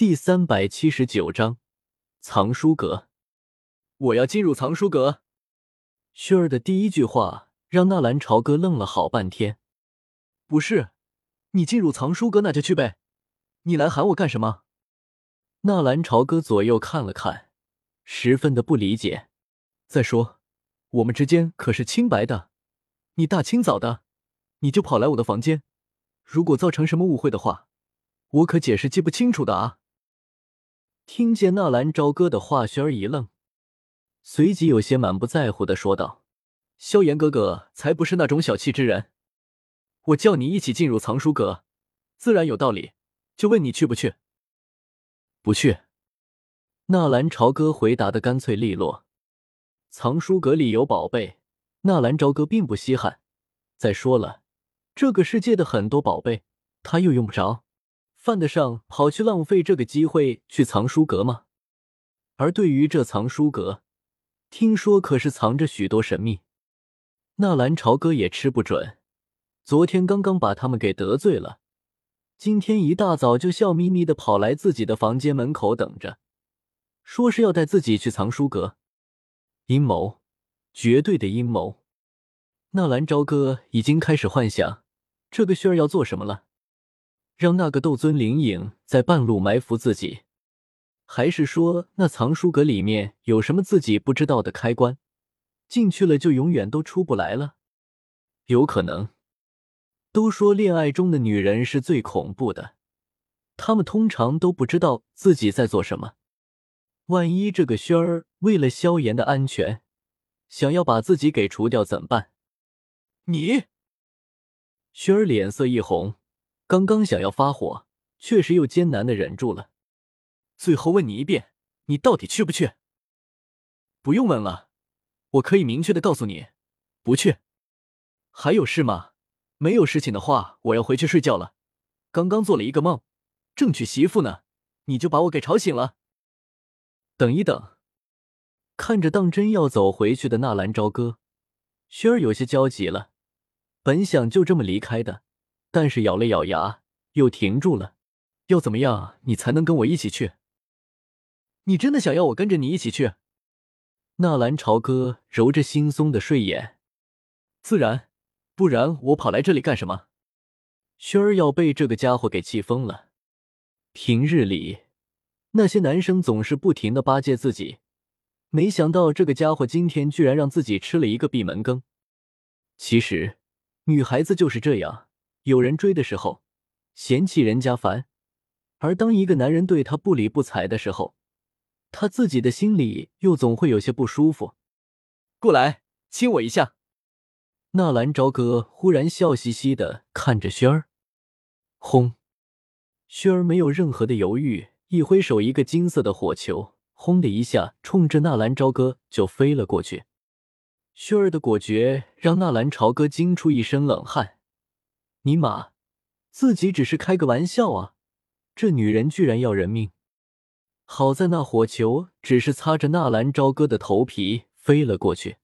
第三百七十九章藏书阁。我要进入藏书阁。轩儿的第一句话让纳兰朝歌愣了好半天。不是，你进入藏书阁那就去呗，你来喊我干什么？纳兰朝歌左右看了看，十分的不理解。再说，我们之间可是清白的，你大清早的你就跑来我的房间，如果造成什么误会的话，我可解释记不清楚的啊！听见纳兰朝歌的话，轩儿一愣，随即有些满不在乎的说道：“萧炎哥哥才不是那种小气之人，我叫你一起进入藏书阁，自然有道理，就问你去不去？”不去。纳兰朝歌回答的干脆利落。藏书阁里有宝贝，纳兰朝歌并不稀罕。再说了，这个世界的很多宝贝他又用不着，犯得上跑去浪费这个机会去藏书阁吗？而对于这藏书阁，听说可是藏着许多神秘，纳兰朝歌也吃不准。昨天刚刚把他们给得罪了。今天一大早就笑眯眯的跑来自己的房间门口等着，说是要带自己去藏书阁。阴谋，绝对的阴谋！纳兰朝歌已经开始幻想这个旭儿要做什么了，让那个斗尊灵影在半路埋伏自己，还是说那藏书阁里面有什么自己不知道的开关，进去了就永远都出不来了？有可能。都说恋爱中的女人是最恐怖的，她们通常都不知道自己在做什么。万一这个轩儿为了萧炎的安全，想要把自己给除掉怎么办？你，轩儿脸色一红，刚刚想要发火，确实又艰难的忍住了。最后问你一遍，你到底去不去？不用问了，我可以明确的告诉你，不去。还有事吗？没有事情的话，我要回去睡觉了。刚刚做了一个梦，正娶媳妇呢，你就把我给吵醒了。等一等，看着当真要走回去的纳兰朝歌，轩儿有些焦急了。本想就这么离开的，但是咬了咬牙，又停住了。要怎么样，你才能跟我一起去？你真的想要我跟着你一起去？纳兰朝歌揉着惺忪的睡眼，自然。不然我跑来这里干什么？轩儿要被这个家伙给气疯了。平日里，那些男生总是不停的巴结自己，没想到这个家伙今天居然让自己吃了一个闭门羹。其实，女孩子就是这样，有人追的时候嫌弃人家烦，而当一个男人对她不理不睬的时候，她自己的心里又总会有些不舒服。过来，亲我一下。纳兰朝歌忽然笑嘻嘻的看着轩儿，轰！轩儿没有任何的犹豫，一挥手，一个金色的火球，轰的一下冲着纳兰朝歌就飞了过去。轩儿的果决让纳兰朝歌惊出一身冷汗。尼玛，自己只是开个玩笑啊，这女人居然要人命！好在那火球只是擦着纳兰朝歌的头皮飞了过去。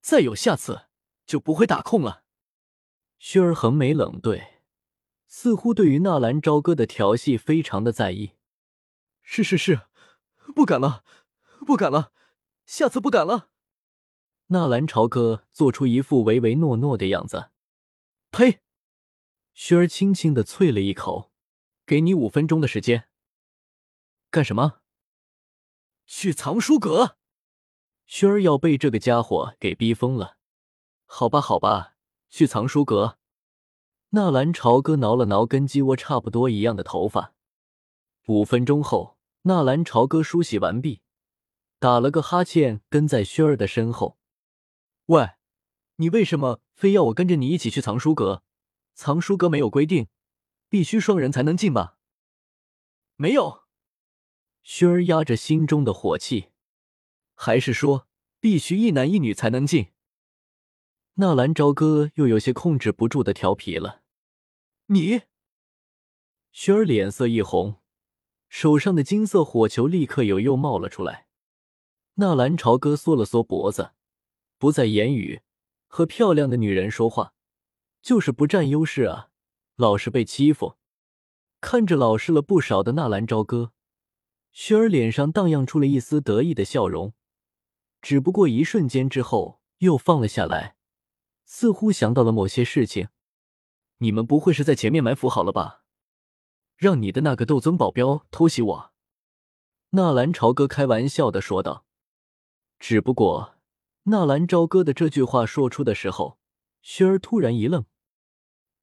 再有下次。就不会打空了。薛儿横眉冷对，似乎对于纳兰朝歌的调戏非常的在意。是是是，不敢了，不敢了，下次不敢了。纳兰朝歌做出一副唯唯诺诺的样子。呸！薛儿轻轻的啐了一口。给你五分钟的时间。干什么？去藏书阁。薛儿要被这个家伙给逼疯了。好吧，好吧，去藏书阁。纳兰朝歌挠了挠跟鸡窝差不多一样的头发。五分钟后，纳兰朝歌梳洗完毕，打了个哈欠，跟在轩儿的身后。喂，你为什么非要我跟着你一起去藏书阁？藏书阁没有规定，必须双人才能进吧？没有。轩儿压着心中的火气，还是说必须一男一女才能进？纳兰朝歌又有些控制不住的调皮了。你，轩儿脸色一红，手上的金色火球立刻又又冒了出来。纳兰朝歌缩了缩脖子，不再言语。和漂亮的女人说话，就是不占优势啊，老是被欺负。看着老实了不少的纳兰朝歌，薰儿脸上荡漾出了一丝得意的笑容，只不过一瞬间之后又放了下来，似乎想到了某些事情。你们不会是在前面埋伏好了吧？让你的那个斗尊保镖偷袭我？纳兰朝歌开玩笑的说道。只不过，纳兰朝歌的这句话说出的时候，薰儿突然一愣。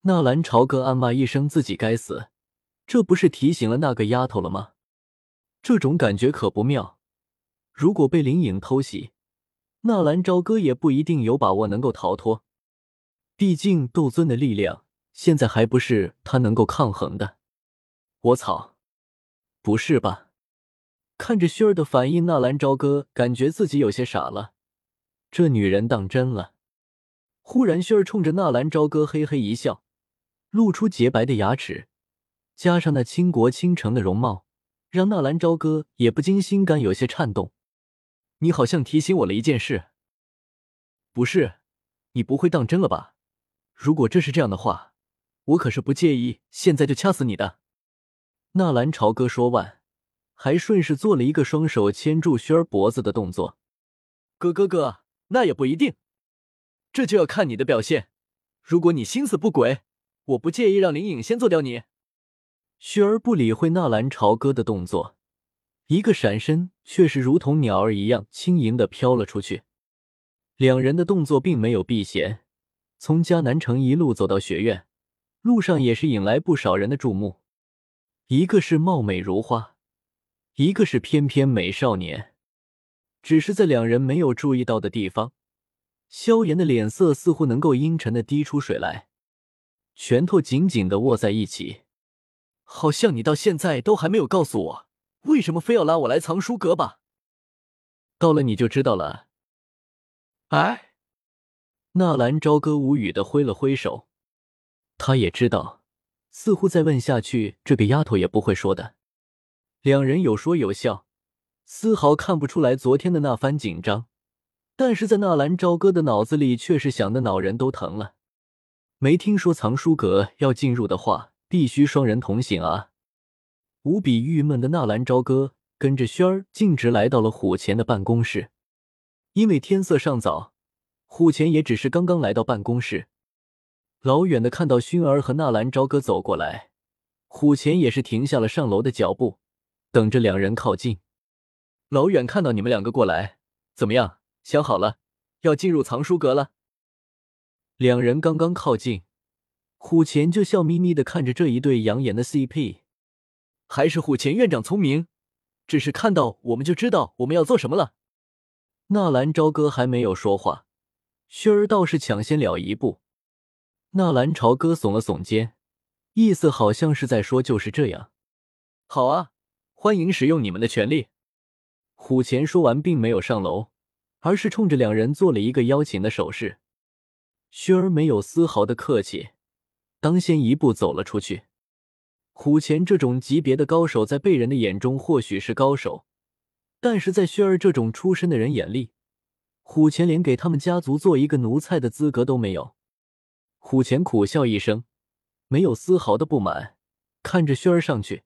纳兰朝歌暗骂一声自己该死，这不是提醒了那个丫头了吗？这种感觉可不妙。如果被林颖偷袭，纳兰朝歌也不一定有把握能够逃脱。毕竟斗尊的力量现在还不是他能够抗衡的。我操！不是吧？看着薰儿的反应，纳兰朝歌感觉自己有些傻了。这女人当真了？忽然，薰儿冲着纳兰朝歌嘿嘿一笑，露出洁白的牙齿，加上那倾国倾城的容貌，让纳兰朝歌也不禁心肝有些颤动。你好像提醒我了一件事。不是，你不会当真了吧？如果这是这样的话，我可是不介意现在就掐死你的。纳兰朝歌说完。还顺势做了一个双手牵住轩儿脖子的动作，哥哥哥，那也不一定，这就要看你的表现。如果你心思不轨，我不介意让林颖先做掉你。雪儿不理会纳兰朝歌的动作，一个闪身，却是如同鸟儿一样轻盈的飘了出去。两人的动作并没有避嫌，从迦南城一路走到学院，路上也是引来不少人的注目。一个是貌美如花。一个是翩翩美少年，只是在两人没有注意到的地方，萧炎的脸色似乎能够阴沉的滴出水来，拳头紧紧的握在一起，好像你到现在都还没有告诉我，为什么非要拉我来藏书阁吧？到了你就知道了。哎，纳兰朝歌无语的挥了挥手，他也知道，似乎再问下去，这个丫头也不会说的。两人有说有笑，丝毫看不出来昨天的那番紧张，但是在纳兰朝歌的脑子里却是想的脑仁都疼了。没听说藏书阁要进入的话，必须双人同行啊！无比郁闷的纳兰朝歌跟着轩儿径直来到了虎钳的办公室，因为天色尚早，虎钳也只是刚刚来到办公室，老远的看到熏儿和纳兰朝歌走过来，虎钳也是停下了上楼的脚步。等着两人靠近，老远看到你们两个过来，怎么样？想好了，要进入藏书阁了。两人刚刚靠近，虎钳就笑眯眯的看着这一对养眼的 CP。还是虎钳院长聪明，只是看到我们就知道我们要做什么了。纳兰朝歌还没有说话，薰儿倒是抢先了一步。纳兰朝歌耸了耸肩，意思好像是在说就是这样。好啊。欢迎使用你们的权利。虎钳说完，并没有上楼，而是冲着两人做了一个邀请的手势。薰儿没有丝毫的客气，当先一步走了出去。虎钳这种级别的高手，在被人的眼中或许是高手，但是在薰儿这种出身的人眼里，虎钳连给他们家族做一个奴才的资格都没有。虎钳苦笑一声，没有丝毫的不满，看着薰儿上去。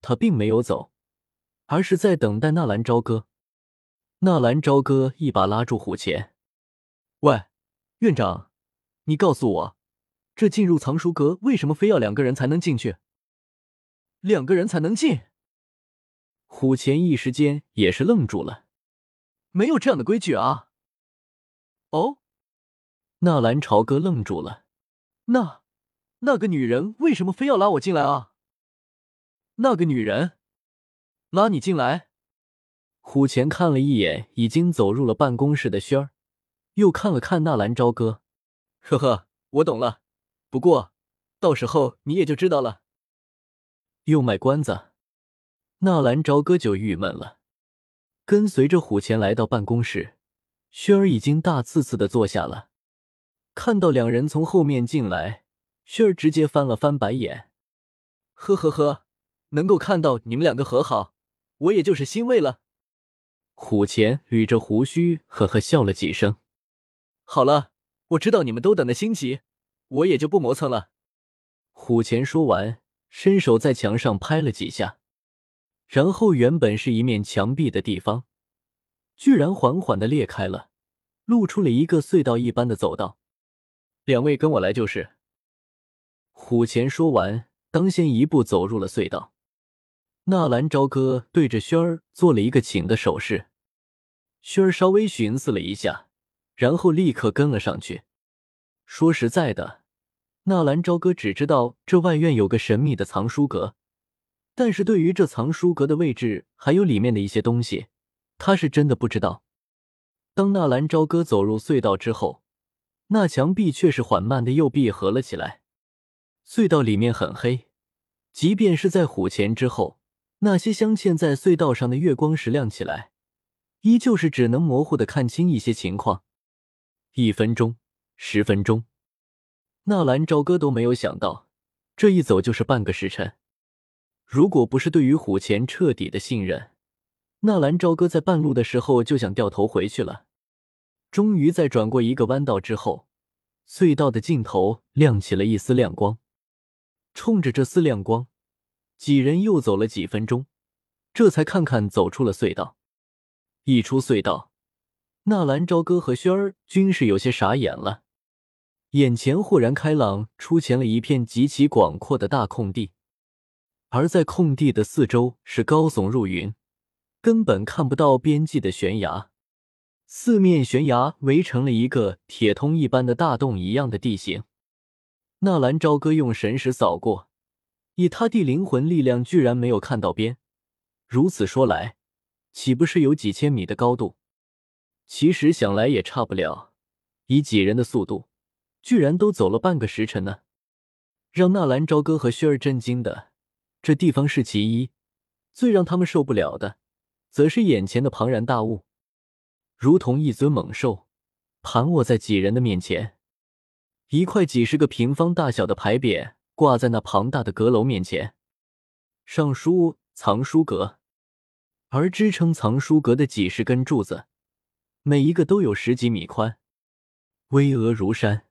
他并没有走，而是在等待纳兰朝歌。纳兰朝歌一把拉住虎钳：“喂，院长，你告诉我，这进入藏书阁为什么非要两个人才能进去？两个人才能进？”虎钳一时间也是愣住了：“没有这样的规矩啊！”哦，纳兰朝歌愣住了：“那那个女人为什么非要拉我进来啊？”那个女人拉你进来。虎钳看了一眼已经走入了办公室的轩儿，又看了看纳兰朝歌，呵呵，我懂了。不过到时候你也就知道了。又卖关子，纳兰朝歌就郁闷了。跟随着虎钳来到办公室，轩儿已经大刺刺的坐下了。看到两人从后面进来，轩儿直接翻了翻白眼，呵呵呵。能够看到你们两个和好，我也就是欣慰了。虎钳捋着胡须，呵呵笑了几声。好了，我知道你们都等得心急，我也就不磨蹭了。虎钳说完，伸手在墙上拍了几下，然后原本是一面墙壁的地方，居然缓缓的裂开了，露出了一个隧道一般的走道。两位跟我来就是。虎钳说完，当先一步走入了隧道。纳兰朝歌对着轩儿做了一个请的手势，轩儿稍微寻思了一下，然后立刻跟了上去。说实在的。纳兰朝歌只知道这外院有个神秘的藏书阁，但是对于这藏书阁的位置还有里面的一些东西，他是真的不知道。当纳兰朝歌走入隧道之后，那墙壁却是缓慢的又闭合了起来。隧道里面很黑，即便是在虎钳之后，那些镶嵌在隧道上的月光石亮起来，依旧是只能模糊的看清一些情况。一分钟，十分钟。纳兰朝歌都没有想到，这一走就是半个时辰。如果不是对于虎钳彻底的信任，纳兰朝歌在半路的时候就想掉头回去了。终于在转过一个弯道之后，隧道的尽头亮起了一丝亮光。冲着这丝亮光，几人又走了几分钟，这才看看走出了隧道。一出隧道，纳兰朝歌和轩儿均是有些傻眼了。眼前豁然开朗，出现了一片极其广阔的大空地，而在空地的四周是高耸入云、根本看不到边际的悬崖，四面悬崖围成了一个铁通一般的大洞一样的地形。纳兰朝歌用神识扫过，以他地灵魂力量，居然没有看到边。如此说来，岂不是有几千米的高度？其实想来也差不了，以几人的速度。居然都走了半个时辰呢！让纳兰朝歌和薛儿震惊的，这地方是其一；最让他们受不了的，则是眼前的庞然大物，如同一尊猛兽盘卧在几人的面前。一块几十个平方大小的牌匾挂在那庞大的阁楼面前，上书“藏书阁”，而支撑藏书阁的几十根柱子，每一个都有十几米宽，巍峨如山。